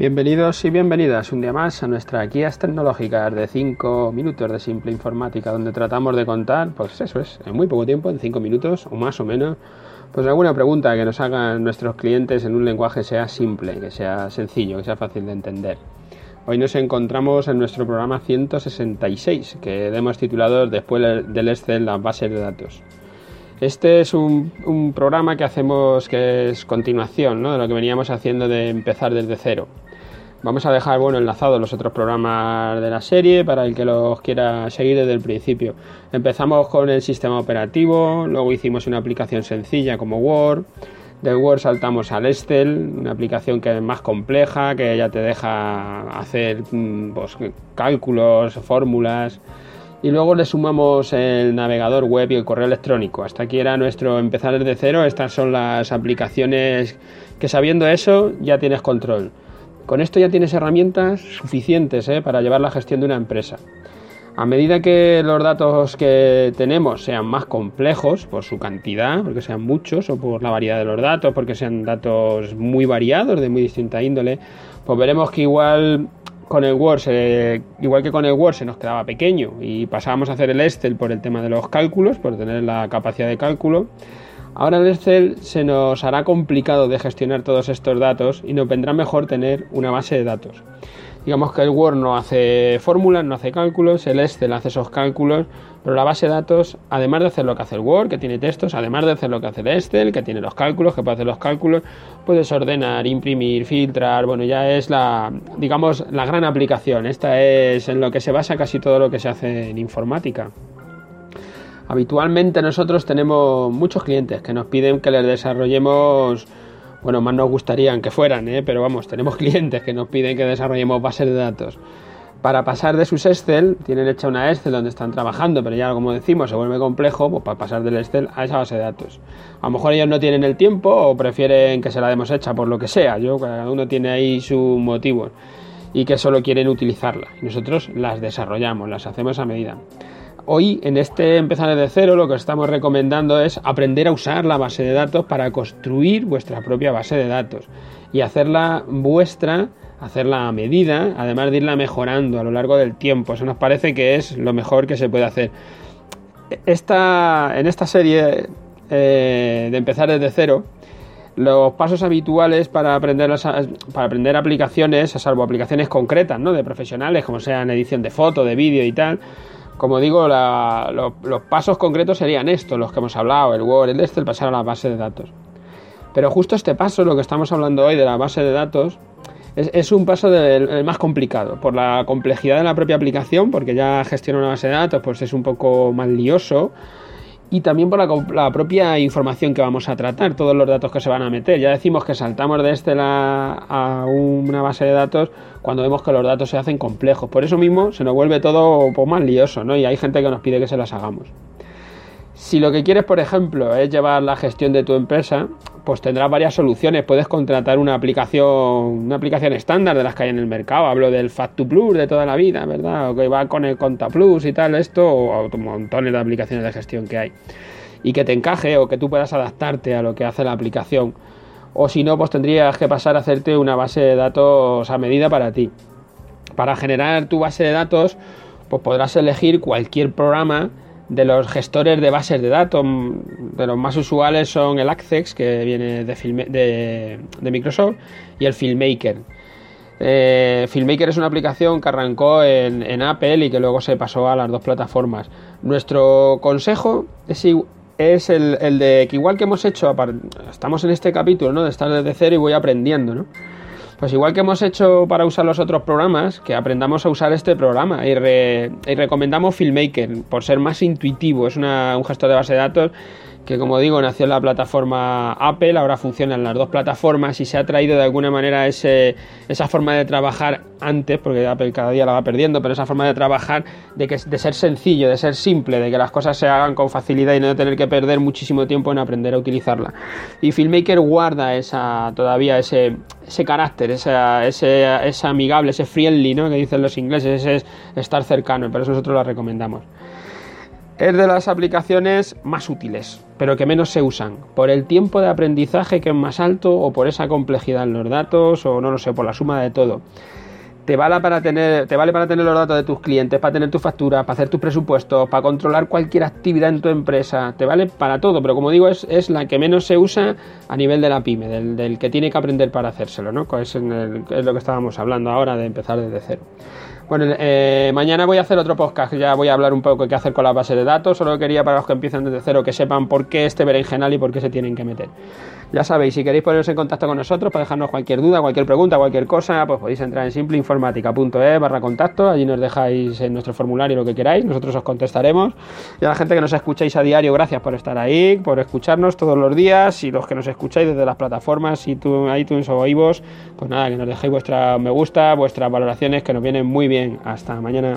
Bienvenidos y bienvenidas un día más a nuestra guías tecnológicas de 5 minutos de simple informática, donde tratamos de contar, pues eso es, en muy poco tiempo, en 5 minutos o más o menos, pues alguna pregunta que nos hagan nuestros clientes en un lenguaje sea simple, que sea sencillo, que sea fácil de entender. Hoy nos encontramos en nuestro programa 166, que hemos titulado después del Excel las bases de datos. Este es un, programa que hacemos que es continuación ¿no? de lo que veníamos haciendo de empezar desde cero. Vamos a dejar bueno enlazados los otros programas de la serie para el que los quiera seguir desde el principio. Empezamos con el sistema operativo, luego hicimos una aplicación sencilla como Word. Del Word saltamos al Excel, una aplicación que es más compleja, que ya te deja hacer mm, pues, cálculos, fórmulas. Y luego le sumamos el navegador web y el correo electrónico. Hasta aquí era nuestro empezar desde cero. Estas son las aplicaciones que sabiendo eso ya tienes control. Con esto ya tienes herramientas suficientes ¿eh? para llevar la gestión de una empresa. A medida que los datos que tenemos sean más complejos por su cantidad, porque sean muchos, o por la variedad de los datos, porque sean datos muy variados, de muy distinta índole, pues veremos que igual con el Word, igual que con el Word se nos quedaba pequeño y pasábamos a hacer el Excel por el tema de los cálculos, por tener la capacidad de cálculo. Ahora el Excel se nos hará complicado de gestionar todos estos datos y nos vendrá mejor tener una base de datos. Digamos que el Word no hace fórmulas, no hace cálculos, el Excel hace esos cálculos, pero la base de datos, además de hacer lo que hace el Word, que tiene textos, además de hacer lo que hace el Excel, que tiene los cálculos, que puede hacer los cálculos, puedes ordenar, imprimir, filtrar, bueno, ya es la, digamos, la gran aplicación. Esta es en lo que se basa casi todo lo que se hace en informática. Habitualmente nosotros tenemos muchos clientes que nos piden que les desarrollemos, bueno, más nos gustarían que fueran, ¿eh? pero vamos, tenemos clientes que nos piden que desarrollemos bases de datos. Para pasar de sus Excel, tienen hecha una Excel donde están trabajando, pero ya como decimos, se vuelve complejo, pues para pasar del Excel a esa base de datos. A lo mejor ellos no tienen el tiempo o prefieren que se la demos hecha por lo que sea. Yo, cada uno tiene ahí su motivo y que solo quieren utilizarla. Y nosotros las desarrollamos, las hacemos a medida. Hoy, en este empezar de cero, lo que estamos recomendando es aprender a usar la base de datos para construir vuestra propia base de datos y hacerla vuestra, hacerla a medida, además de irla mejorando a lo largo del tiempo. Eso nos parece que es lo mejor que se puede hacer. Esta, en esta serie eh, de empezar desde cero, los pasos habituales para aprender, para aprender aplicaciones, a salvo aplicaciones concretas, ¿no? De profesionales, como sean edición de foto, de vídeo y tal, como digo, los pasos concretos serían estos, los que hemos hablado, el Word, el Excel, pasar a la base de datos. Pero justo este paso, lo que estamos hablando hoy de la base de datos, es, un paso más complicado, por la complejidad de la propia aplicación, porque ya gestionar una base de datos pues es un poco más lioso, y también por la, propia información que vamos a tratar, todos los datos que se van a meter. Ya decimos que saltamos de este a una base de datos cuando vemos que los datos se hacen complejos. Por eso mismo se nos vuelve todo un poco más lioso, ¿no? Y hay gente que nos pide que se las hagamos. Si lo que quieres, por ejemplo, es llevar la gestión de tu empresa, pues tendrás varias soluciones. Puedes contratar una aplicación, una aplicación estándar de las que hay en el mercado. Hablo del Fact Plus de toda la vida, ¿verdad? O que va con el Conta Plus y tal, esto, o montones de aplicaciones de gestión que hay. Y que te encaje o que tú puedas adaptarte a lo que hace la aplicación. O si no, pues tendrías que pasar a hacerte una base de datos a medida para ti. Para generar tu base de datos, pues podrás elegir cualquier programa de los gestores de bases de datos, de los más usuales son el Access, que viene de, de, Microsoft, y el Filmmaker. Eh, Filmmaker es una aplicación que arrancó en, Apple y que luego se pasó a las dos plataformas. Nuestro consejo es, es el, el, de que igual que hemos hecho, estamos en este capítulo, ¿no? De estar desde cero y voy aprendiendo, ¿no? Pues igual que hemos hecho para usar los otros programas, que aprendamos a usar este programa y, recomendamos Filmmaker por ser más intuitivo, es un gestor de base de datos que como digo nació en la plataforma Apple, ahora funciona en las dos plataformas y se ha traído de alguna manera ese, esa forma de trabajar antes, porque Apple cada día la va perdiendo, pero esa forma de trabajar de, que, de ser sencillo, de ser simple, de que las cosas se hagan con facilidad y no tener que perder muchísimo tiempo en aprender a utilizarla. Y Filmmaker guarda esa, todavía ese, ese carácter, ese, ese, amigable, ese friendly, ¿no? que dicen los ingleses, ese es estar cercano, y por eso nosotros la recomendamos. Es de las aplicaciones más útiles, pero que menos se usan, por el tiempo de aprendizaje que es más alto o por esa complejidad en los datos o no lo sé, por la suma de todo. Te vale, para tener, los datos de tus clientes, para tener tus facturas, para hacer tus presupuestos, para controlar cualquier actividad en tu empresa. Te vale para todo, pero como digo, es, la que menos se usa a nivel de la pyme, del, que tiene que aprender para hacérselo, ¿no? Es, es lo que estábamos hablando ahora de empezar desde cero. Bueno, eh, mañana voy a hacer otro podcast, ya voy a hablar un poco de qué hacer con la base de datos, solo quería para los que empiezan desde cero que sepan por qué este berenjenal y por qué se tienen que meter. Ya sabéis, si queréis poneros en contacto con nosotros para dejarnos cualquier duda, cualquier pregunta, cualquier cosa, pues podéis entrar en simpleinformática.es barra contacto, allí nos dejáis en nuestro formulario lo que queráis, nosotros os contestaremos. Y a la gente que nos escucháis a diario, gracias por estar ahí, por escucharnos todos los días, y los que nos escucháis desde las plataformas, iTunes o iVoox, pues nada, que nos dejéis vuestra me gusta, vuestras valoraciones, que nos vienen muy bien. Hasta mañana.